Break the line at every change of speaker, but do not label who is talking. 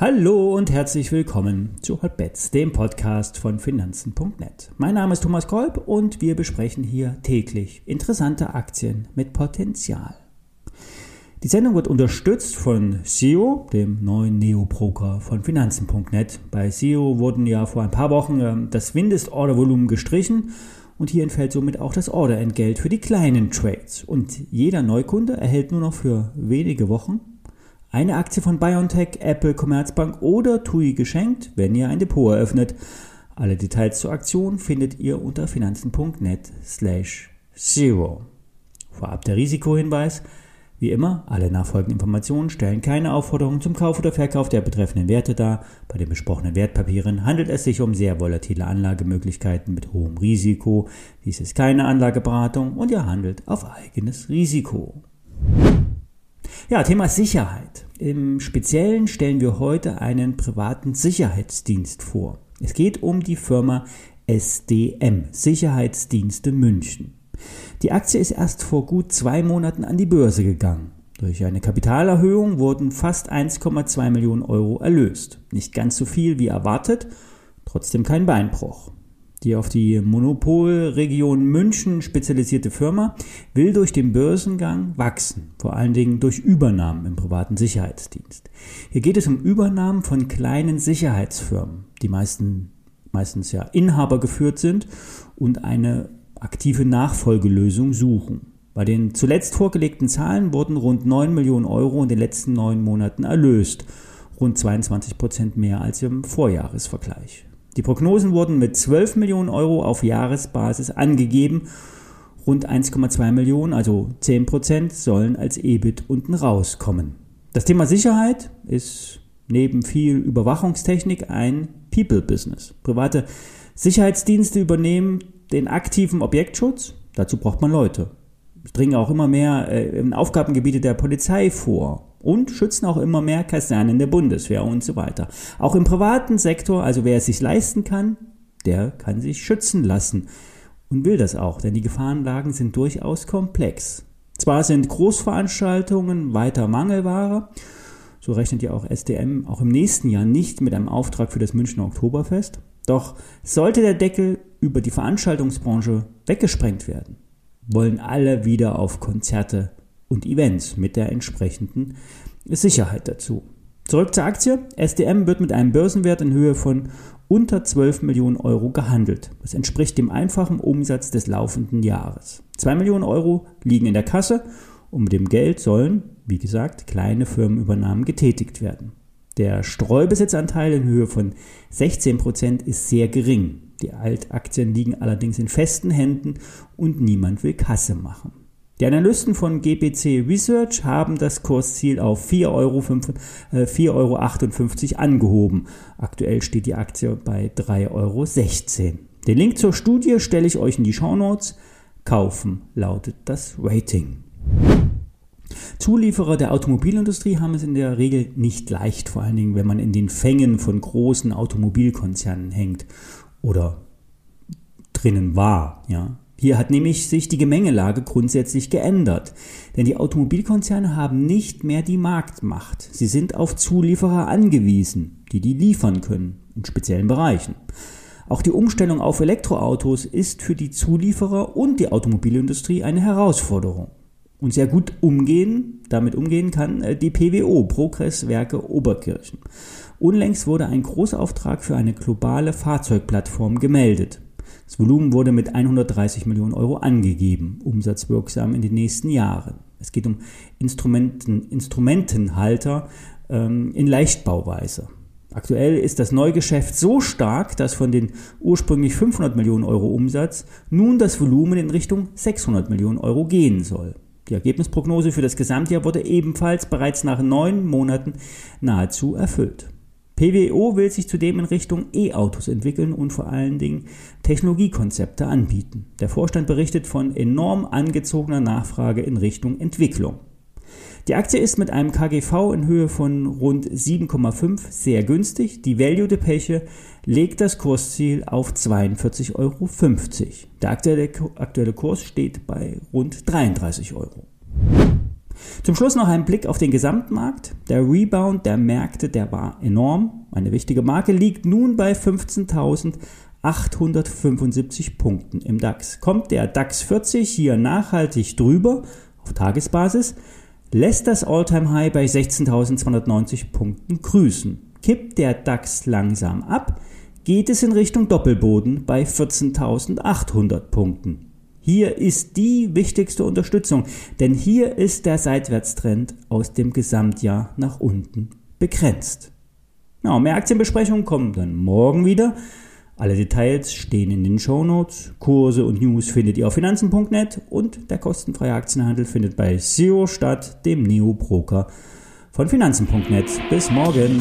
Hallo und herzlich willkommen zu Hotbets, dem Podcast von Finanzen.net. Mein Name ist Thomas Kolb und wir besprechen hier täglich interessante Aktien mit Potenzial. Die Sendung wird unterstützt von SEO, dem neuen Neo-Broker von Finanzen.net. Bei SEO wurden ja vor ein paar Wochen ähm, das Mindestordervolumen gestrichen und hier entfällt somit auch das Orderentgelt für die kleinen Trades. Und jeder Neukunde erhält nur noch für wenige Wochen eine Aktie von BioNTech, Apple, Commerzbank oder TUI geschenkt, wenn ihr ein Depot eröffnet. Alle Details zur Aktion findet ihr unter finanzen.net slash zero. Vorab der Risikohinweis. Wie immer, alle nachfolgenden Informationen stellen keine Aufforderung zum Kauf oder Verkauf der betreffenden Werte dar. Bei den besprochenen Wertpapieren handelt es sich um sehr volatile Anlagemöglichkeiten mit hohem Risiko. Dies ist keine Anlageberatung und ihr handelt auf eigenes Risiko. Ja, Thema Sicherheit. Im Speziellen stellen wir heute einen privaten Sicherheitsdienst vor. Es geht um die Firma SDM, Sicherheitsdienste München. Die Aktie ist erst vor gut zwei Monaten an die Börse gegangen. Durch eine Kapitalerhöhung wurden fast 1,2 Millionen Euro erlöst. Nicht ganz so viel wie erwartet, trotzdem kein Beinbruch. Die auf die Monopolregion München spezialisierte Firma will durch den Börsengang wachsen, vor allen Dingen durch Übernahmen im privaten Sicherheitsdienst. Hier geht es um Übernahmen von kleinen Sicherheitsfirmen, die meisten, meistens ja Inhaber geführt sind und eine aktive Nachfolgelösung suchen. Bei den zuletzt vorgelegten Zahlen wurden rund 9 Millionen Euro in den letzten neun Monaten erlöst, rund 22 Prozent mehr als im Vorjahresvergleich. Die Prognosen wurden mit 12 Millionen Euro auf Jahresbasis angegeben. Rund 1,2 Millionen, also 10 Prozent, sollen als EBIT unten rauskommen. Das Thema Sicherheit ist neben viel Überwachungstechnik ein People-Business. Private Sicherheitsdienste übernehmen den aktiven Objektschutz. Dazu braucht man Leute. Es dringen auch immer mehr äh, Aufgabengebiete der Polizei vor und schützen auch immer mehr Kasernen der Bundeswehr und so weiter. Auch im privaten Sektor, also wer es sich leisten kann, der kann sich schützen lassen und will das auch, denn die Gefahrenlagen sind durchaus komplex. Zwar sind Großveranstaltungen weiter Mangelware, so rechnet ja auch SDM auch im nächsten Jahr nicht mit einem Auftrag für das Münchner Oktoberfest, doch sollte der Deckel über die Veranstaltungsbranche weggesprengt werden, wollen alle wieder auf Konzerte und Events mit der entsprechenden Sicherheit dazu. Zurück zur Aktie. SDM wird mit einem Börsenwert in Höhe von unter 12 Millionen Euro gehandelt. Das entspricht dem einfachen Umsatz des laufenden Jahres. 2 Millionen Euro liegen in der Kasse und mit dem Geld sollen, wie gesagt, kleine Firmenübernahmen getätigt werden. Der Streubesitzanteil in Höhe von 16 Prozent ist sehr gering. Die Altaktien liegen allerdings in festen Händen und niemand will Kasse machen. Die Analysten von GPC Research haben das Kursziel auf 4,58 Euro, äh, 4 Euro angehoben. Aktuell steht die Aktie bei 3,16 Euro. Den Link zur Studie stelle ich euch in die Show Notes. Kaufen lautet das Rating. Zulieferer der Automobilindustrie haben es in der Regel nicht leicht, vor allen Dingen, wenn man in den Fängen von großen Automobilkonzernen hängt oder drinnen war, ja. Hier hat nämlich sich die Gemengelage grundsätzlich geändert. Denn die Automobilkonzerne haben nicht mehr die Marktmacht. Sie sind auf Zulieferer angewiesen, die die liefern können, in speziellen Bereichen. Auch die Umstellung auf Elektroautos ist für die Zulieferer und die Automobilindustrie eine Herausforderung. Und sehr gut umgehen, damit umgehen kann äh, die PWO, Progress Werke Oberkirchen. Unlängst wurde ein Großauftrag für eine globale Fahrzeugplattform gemeldet. Das Volumen wurde mit 130 Millionen Euro angegeben, umsatzwirksam in den nächsten Jahren. Es geht um Instrumenten, Instrumentenhalter ähm, in Leichtbauweise. Aktuell ist das Neugeschäft so stark, dass von den ursprünglich 500 Millionen Euro Umsatz nun das Volumen in Richtung 600 Millionen Euro gehen soll. Die Ergebnisprognose für das Gesamtjahr wurde ebenfalls bereits nach neun Monaten nahezu erfüllt. PWO will sich zudem in Richtung E-Autos entwickeln und vor allen Dingen Technologiekonzepte anbieten. Der Vorstand berichtet von enorm angezogener Nachfrage in Richtung Entwicklung. Die Aktie ist mit einem KGV in Höhe von rund 7,5 sehr günstig. Die Value-Depeche legt das Kursziel auf 42,50 Euro. Der aktuelle Kurs steht bei rund 33 Euro. Zum Schluss noch ein Blick auf den Gesamtmarkt. Der Rebound der Märkte, der war enorm. Eine wichtige Marke liegt nun bei 15.875 Punkten im DAX. Kommt der DAX 40 hier nachhaltig drüber auf Tagesbasis, lässt das Alltime high bei 16.290 Punkten grüßen. Kippt der DAX langsam ab, geht es in Richtung Doppelboden bei 14.800 Punkten. Hier ist die wichtigste Unterstützung, denn hier ist der Seitwärtstrend aus dem Gesamtjahr nach unten begrenzt. Ja, mehr Aktienbesprechungen kommen dann morgen wieder. Alle Details stehen in den Shownotes. Kurse und News findet ihr auf finanzen.net und der kostenfreie Aktienhandel findet bei Zero statt, dem Neo-Broker von finanzen.net. Bis morgen.